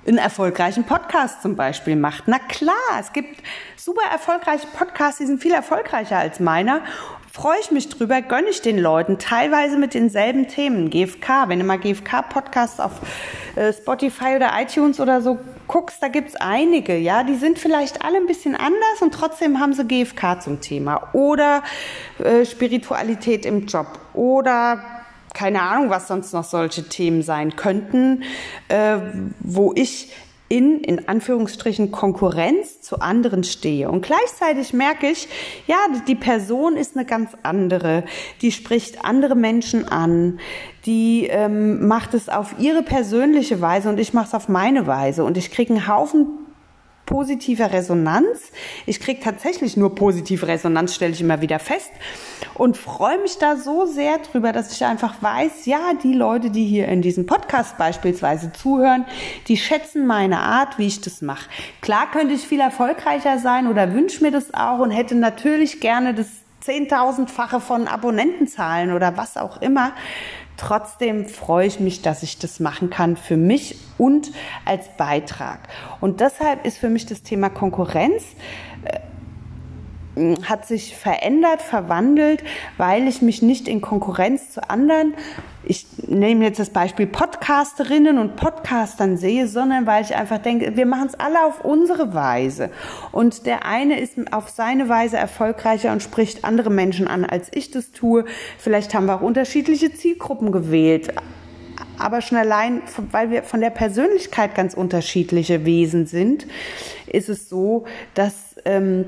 einen erfolgreichen Podcast zum Beispiel macht. Na klar, es gibt super erfolgreiche Podcasts, die sind viel erfolgreicher als meiner freue ich mich drüber, gönne ich den Leuten, teilweise mit denselben Themen. GFK, wenn du mal GFK-Podcasts auf äh, Spotify oder iTunes oder so guckst, da gibt's einige, ja, die sind vielleicht alle ein bisschen anders und trotzdem haben sie GFK zum Thema. Oder äh, Spiritualität im Job. Oder keine Ahnung, was sonst noch solche Themen sein könnten, äh, wo ich in, in Anführungsstrichen, Konkurrenz zu anderen stehe. Und gleichzeitig merke ich, ja, die Person ist eine ganz andere. Die spricht andere Menschen an. Die ähm, macht es auf ihre persönliche Weise und ich mache es auf meine Weise. Und ich kriege einen Haufen positiver Resonanz. Ich kriege tatsächlich nur positive Resonanz, stelle ich immer wieder fest. Und freue mich da so sehr drüber, dass ich einfach weiß, ja, die Leute, die hier in diesem Podcast beispielsweise zuhören, die schätzen meine Art, wie ich das mache. Klar könnte ich viel erfolgreicher sein oder wünsche mir das auch und hätte natürlich gerne das zehntausendfache von Abonnentenzahlen oder was auch immer. Trotzdem freue ich mich, dass ich das machen kann für mich und als Beitrag. Und deshalb ist für mich das Thema Konkurrenz äh, hat sich verändert, verwandelt, weil ich mich nicht in Konkurrenz zu anderen, ich nehme jetzt das Beispiel Podcasterinnen und Podcastern sehe, sondern weil ich einfach denke, wir machen es alle auf unsere Weise. Und der eine ist auf seine Weise erfolgreicher und spricht andere Menschen an, als ich das tue. Vielleicht haben wir auch unterschiedliche Zielgruppen gewählt. Aber schon allein, weil wir von der Persönlichkeit ganz unterschiedliche Wesen sind, ist es so, dass ähm,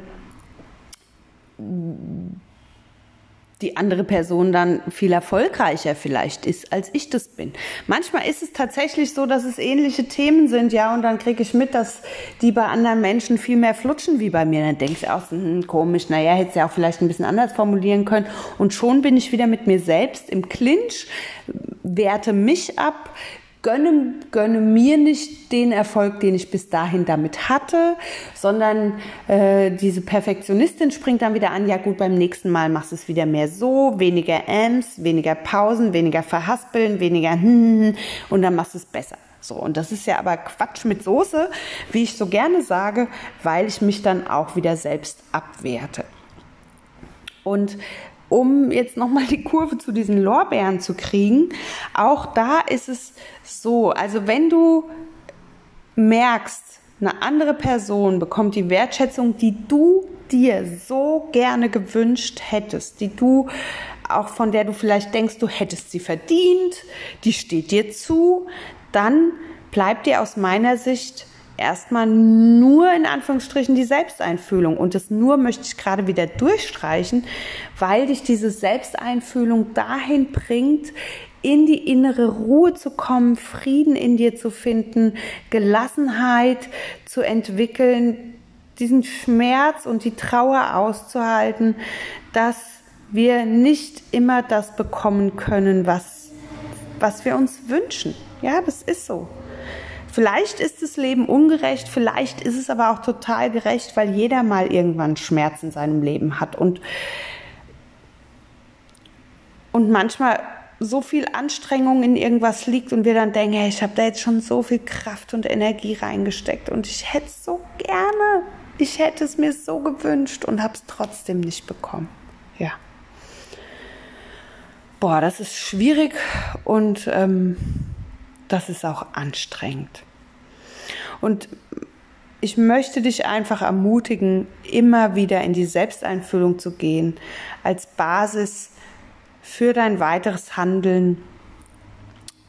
die andere Person dann viel erfolgreicher vielleicht ist, als ich das bin. Manchmal ist es tatsächlich so, dass es ähnliche Themen sind, ja, und dann kriege ich mit, dass die bei anderen Menschen viel mehr flutschen wie bei mir. Dann denkst du auch, hm, komisch, naja, hätte es ja auch vielleicht ein bisschen anders formulieren können. Und schon bin ich wieder mit mir selbst im Clinch, werte mich ab, gönne, gönne mir nicht den Erfolg, den ich bis dahin damit hatte, sondern äh, diese Perfektionistin springt dann wieder an, ja gut, beim nächsten Mal machst du es wieder mehr so, weniger Ms, weniger Pausen, weniger verhaspeln, weniger hm, hm, hm, und dann machst du es besser. So, und das ist ja aber Quatsch mit Soße, wie ich so gerne sage, weil ich mich dann auch wieder selbst abwerte. Und um jetzt nochmal die Kurve zu diesen Lorbeeren zu kriegen, auch da ist es so, also wenn du merkst, eine andere Person bekommt die Wertschätzung, die du dir so gerne gewünscht hättest, die du auch von der du vielleicht denkst, du hättest sie verdient, die steht dir zu, dann bleibt dir aus meiner Sicht erstmal nur in Anführungsstrichen die Selbsteinfühlung. Und das nur möchte ich gerade wieder durchstreichen, weil dich diese Selbsteinfühlung dahin bringt, in die innere Ruhe zu kommen, Frieden in dir zu finden, Gelassenheit zu entwickeln, diesen Schmerz und die Trauer auszuhalten, dass wir nicht immer das bekommen können, was, was wir uns wünschen. Ja, das ist so. Vielleicht ist das Leben ungerecht, vielleicht ist es aber auch total gerecht, weil jeder mal irgendwann Schmerz in seinem Leben hat und, und manchmal so viel Anstrengung in irgendwas liegt und wir dann denken, hey, ich habe da jetzt schon so viel Kraft und Energie reingesteckt und ich hätte es so gerne, ich hätte es mir so gewünscht und habe es trotzdem nicht bekommen. Ja. Boah, das ist schwierig und ähm, das ist auch anstrengend. Und ich möchte dich einfach ermutigen, immer wieder in die Selbsteinfühlung zu gehen, als Basis für dein weiteres Handeln,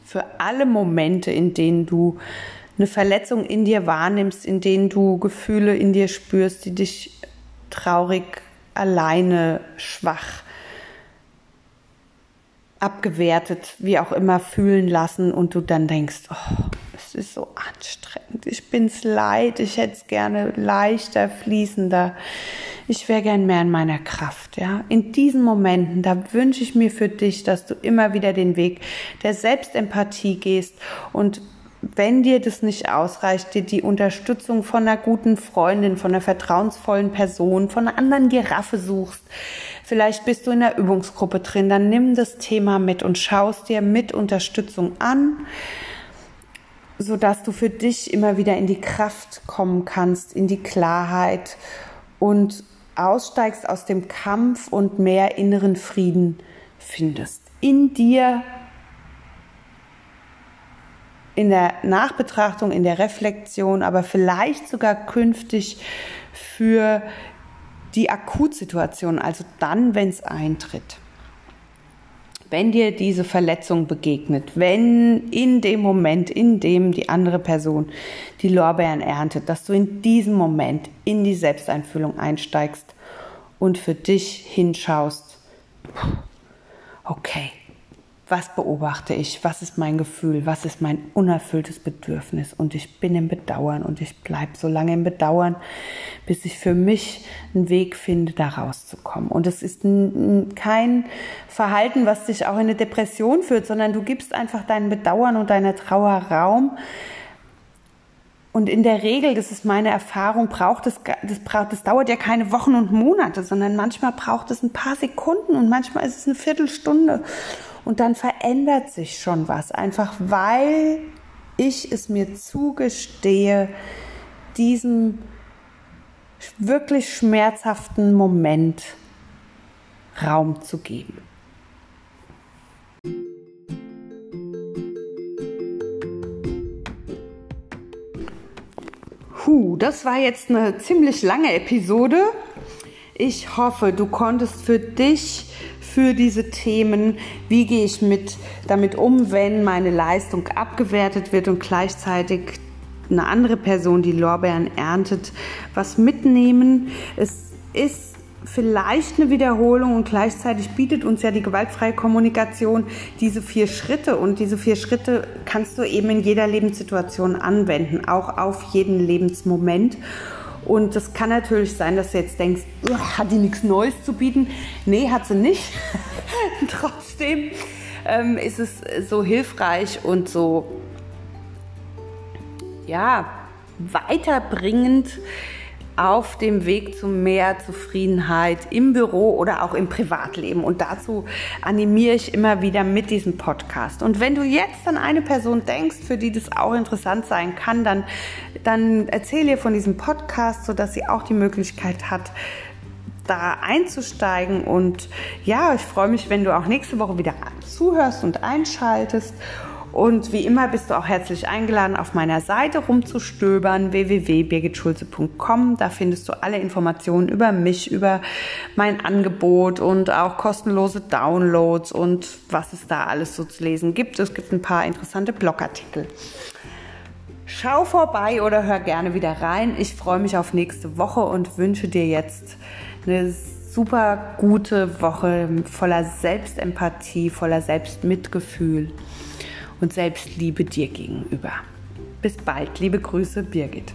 für alle Momente, in denen du eine Verletzung in dir wahrnimmst, in denen du Gefühle in dir spürst, die dich traurig, alleine, schwach, abgewertet, wie auch immer fühlen lassen und du dann denkst, oh, ist so anstrengend, ich bin's leid, ich hätte es gerne leichter, fließender, ich wäre gern mehr in meiner Kraft, ja. In diesen Momenten, da wünsche ich mir für dich, dass du immer wieder den Weg der Selbstempathie gehst und wenn dir das nicht ausreicht, dir die Unterstützung von einer guten Freundin, von einer vertrauensvollen Person, von einer anderen Giraffe suchst, vielleicht bist du in einer Übungsgruppe drin, dann nimm das Thema mit und schaust dir mit Unterstützung an, so dass du für dich immer wieder in die Kraft kommen kannst, in die Klarheit und aussteigst aus dem Kampf und mehr inneren Frieden findest. In dir in der Nachbetrachtung, in der Reflexion, aber vielleicht sogar künftig für die Akutsituation, also dann, wenn es eintritt. Wenn dir diese Verletzung begegnet, wenn in dem Moment, in dem die andere Person die Lorbeeren erntet, dass du in diesem Moment in die Selbsteinfühlung einsteigst und für dich hinschaust, okay, was beobachte ich, was ist mein Gefühl, was ist mein unerfülltes Bedürfnis und ich bin im Bedauern und ich bleibe so lange im Bedauern, bis ich für mich einen Weg finde, da rauszukommen. Und es ist kein Verhalten, was dich auch in eine Depression führt, sondern du gibst einfach deinen Bedauern und deiner Trauer Raum. Und in der Regel, das ist meine Erfahrung, braucht es, das braucht, das dauert ja keine Wochen und Monate, sondern manchmal braucht es ein paar Sekunden und manchmal ist es eine Viertelstunde. Und dann verändert sich schon was, einfach weil ich es mir zugestehe, diesem wirklich schmerzhaften Moment Raum zu geben. Puh, das war jetzt eine ziemlich lange Episode. Ich hoffe, du konntest für dich für diese Themen. Wie gehe ich mit, damit um, wenn meine Leistung abgewertet wird und gleichzeitig eine andere Person die Lorbeeren erntet, was mitnehmen. Es ist vielleicht eine Wiederholung und gleichzeitig bietet uns ja die gewaltfreie Kommunikation diese vier Schritte und diese vier Schritte kannst du eben in jeder Lebenssituation anwenden, auch auf jeden Lebensmoment. Und es kann natürlich sein, dass du jetzt denkst, hat die nichts Neues zu bieten? Nee, hat sie nicht. Trotzdem ähm, ist es so hilfreich und so, ja, weiterbringend, auf dem Weg zu mehr Zufriedenheit im Büro oder auch im Privatleben. Und dazu animiere ich immer wieder mit diesem Podcast. Und wenn du jetzt an eine Person denkst, für die das auch interessant sein kann, dann, dann erzähle ihr von diesem Podcast, sodass sie auch die Möglichkeit hat, da einzusteigen. Und ja, ich freue mich, wenn du auch nächste Woche wieder zuhörst und einschaltest. Und wie immer bist du auch herzlich eingeladen, auf meiner Seite rumzustöbern, www.birgitschulze.com. Da findest du alle Informationen über mich, über mein Angebot und auch kostenlose Downloads und was es da alles so zu lesen gibt. Es gibt ein paar interessante Blogartikel. Schau vorbei oder hör gerne wieder rein. Ich freue mich auf nächste Woche und wünsche dir jetzt eine super gute Woche voller Selbstempathie, voller Selbstmitgefühl und Selbstliebe dir gegenüber. Bis bald, liebe Grüße, Birgit.